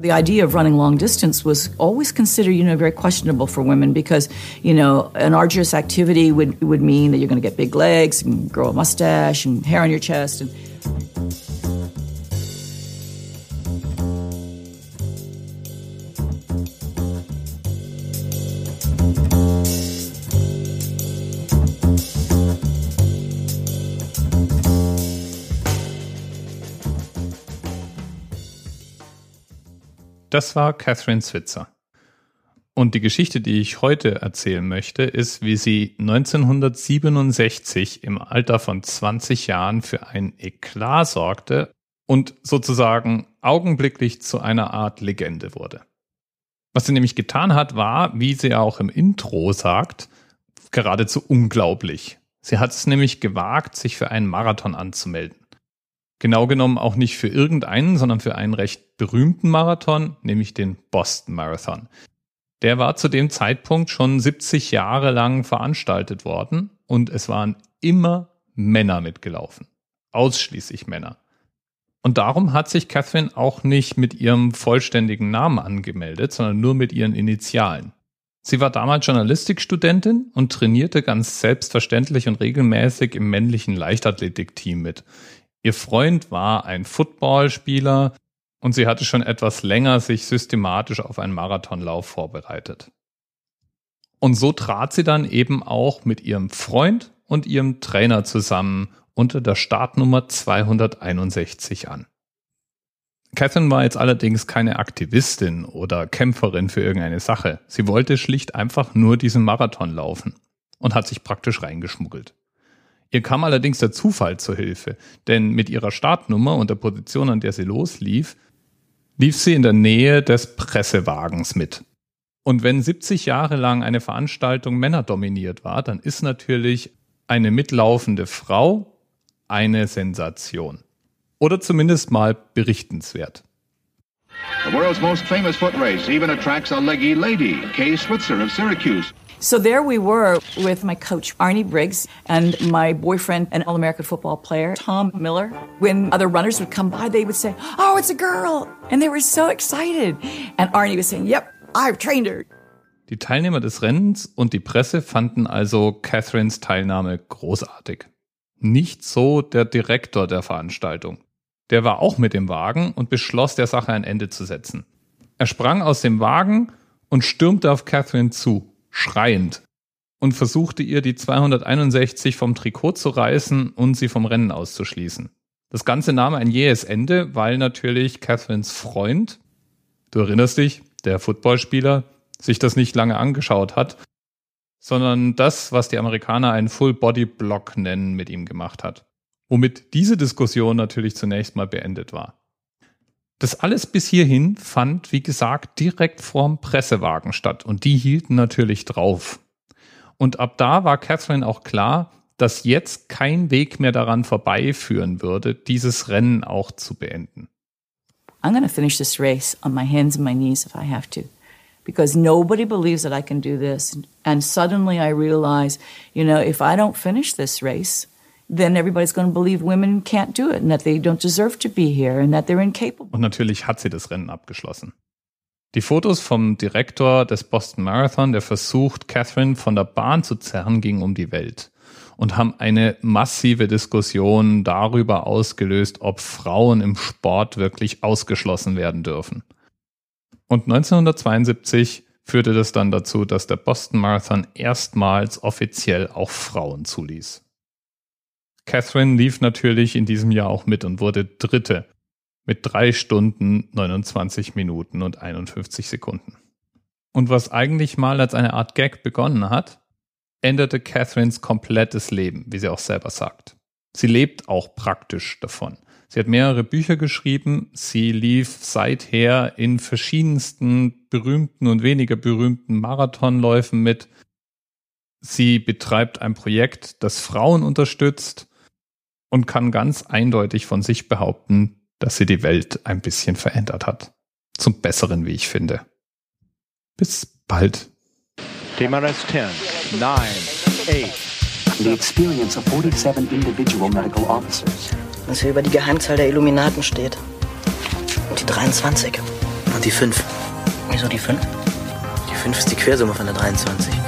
The idea of running long distance was always considered, you know, very questionable for women because, you know, an arduous activity would, would mean that you're going to get big legs and grow a mustache and hair on your chest. And Das war Catherine Switzer. Und die Geschichte, die ich heute erzählen möchte, ist, wie sie 1967 im Alter von 20 Jahren für ein Eklat sorgte und sozusagen augenblicklich zu einer Art Legende wurde. Was sie nämlich getan hat, war, wie sie auch im Intro sagt, geradezu unglaublich. Sie hat es nämlich gewagt, sich für einen Marathon anzumelden. Genau genommen auch nicht für irgendeinen, sondern für einen recht berühmten Marathon, nämlich den Boston Marathon. Der war zu dem Zeitpunkt schon 70 Jahre lang veranstaltet worden und es waren immer Männer mitgelaufen. Ausschließlich Männer. Und darum hat sich Catherine auch nicht mit ihrem vollständigen Namen angemeldet, sondern nur mit ihren Initialen. Sie war damals Journalistikstudentin und trainierte ganz selbstverständlich und regelmäßig im männlichen Leichtathletikteam mit. Ihr Freund war ein Footballspieler und sie hatte schon etwas länger sich systematisch auf einen Marathonlauf vorbereitet. Und so trat sie dann eben auch mit ihrem Freund und ihrem Trainer zusammen unter der Startnummer 261 an. Catherine war jetzt allerdings keine Aktivistin oder Kämpferin für irgendeine Sache. Sie wollte schlicht einfach nur diesen Marathon laufen und hat sich praktisch reingeschmuggelt. Ihr kam allerdings der Zufall zur Hilfe, denn mit ihrer Startnummer und der Position, an der sie loslief, lief sie in der Nähe des Pressewagens mit. Und wenn 70 Jahre lang eine Veranstaltung männerdominiert war, dann ist natürlich eine mitlaufende Frau eine Sensation. Oder zumindest mal berichtenswert. The world's most famous foot race even attracts a leggy lady, Kay Switzer of Syracuse. So there we were with my coach, Arnie Briggs, and my boyfriend, an All American football player, Tom Miller. When other runners would come by, they would say, Oh, it's a girl. And they were so excited. And Arnie was saying, Yep, I've trained her. Die Teilnehmer des Rennens und die Presse fanden also Catherines Teilnahme großartig. Nicht so der Direktor der Veranstaltung. Der war auch mit dem Wagen und beschloss, der Sache ein Ende zu setzen. Er sprang aus dem Wagen und stürmte auf Catherine zu schreiend und versuchte ihr die 261 vom Trikot zu reißen und sie vom Rennen auszuschließen. Das Ganze nahm ein jähes Ende, weil natürlich Catherines Freund, du erinnerst dich, der Footballspieler, sich das nicht lange angeschaut hat, sondern das, was die Amerikaner einen Full-Body-Block nennen, mit ihm gemacht hat. Womit diese Diskussion natürlich zunächst mal beendet war. Das alles bis hierhin fand, wie gesagt, direkt vorm Pressewagen statt und die hielten natürlich drauf. Und ab da war Catherine auch klar, dass jetzt kein Weg mehr daran vorbeiführen würde, dieses Rennen auch zu beenden. I'm going to finish this race on my hands and my knees if I have to. Because nobody believes that I can do this. And suddenly I realize, you know, if I don't finish this race, then everybody's going to believe women can't do it and that they don't deserve to be here and that they're incapable. Und natürlich hat sie das Rennen abgeschlossen. Die Fotos vom Direktor des Boston Marathon, der versucht, Catherine von der Bahn zu zerren, gingen um die Welt und haben eine massive Diskussion darüber ausgelöst, ob Frauen im Sport wirklich ausgeschlossen werden dürfen. Und 1972 führte das dann dazu, dass der Boston Marathon erstmals offiziell auch Frauen zuließ. Catherine lief natürlich in diesem Jahr auch mit und wurde Dritte mit drei Stunden, 29 Minuten und 51 Sekunden. Und was eigentlich mal als eine Art Gag begonnen hat, änderte Catherines komplettes Leben, wie sie auch selber sagt. Sie lebt auch praktisch davon. Sie hat mehrere Bücher geschrieben. Sie lief seither in verschiedensten berühmten und weniger berühmten Marathonläufen mit. Sie betreibt ein Projekt, das Frauen unterstützt und kann ganz eindeutig von sich behaupten, dass sie die Welt ein bisschen verändert hat. Zum Besseren, wie ich finde. Bis bald. TMRS 10, 9, 8. The experience of 47 individual medical officers. Was hier über die Geheimzahl der Illuminaten steht. Und die 23. Und die 5. Wieso die 5? Die 5 ist die Quersumme von der 23.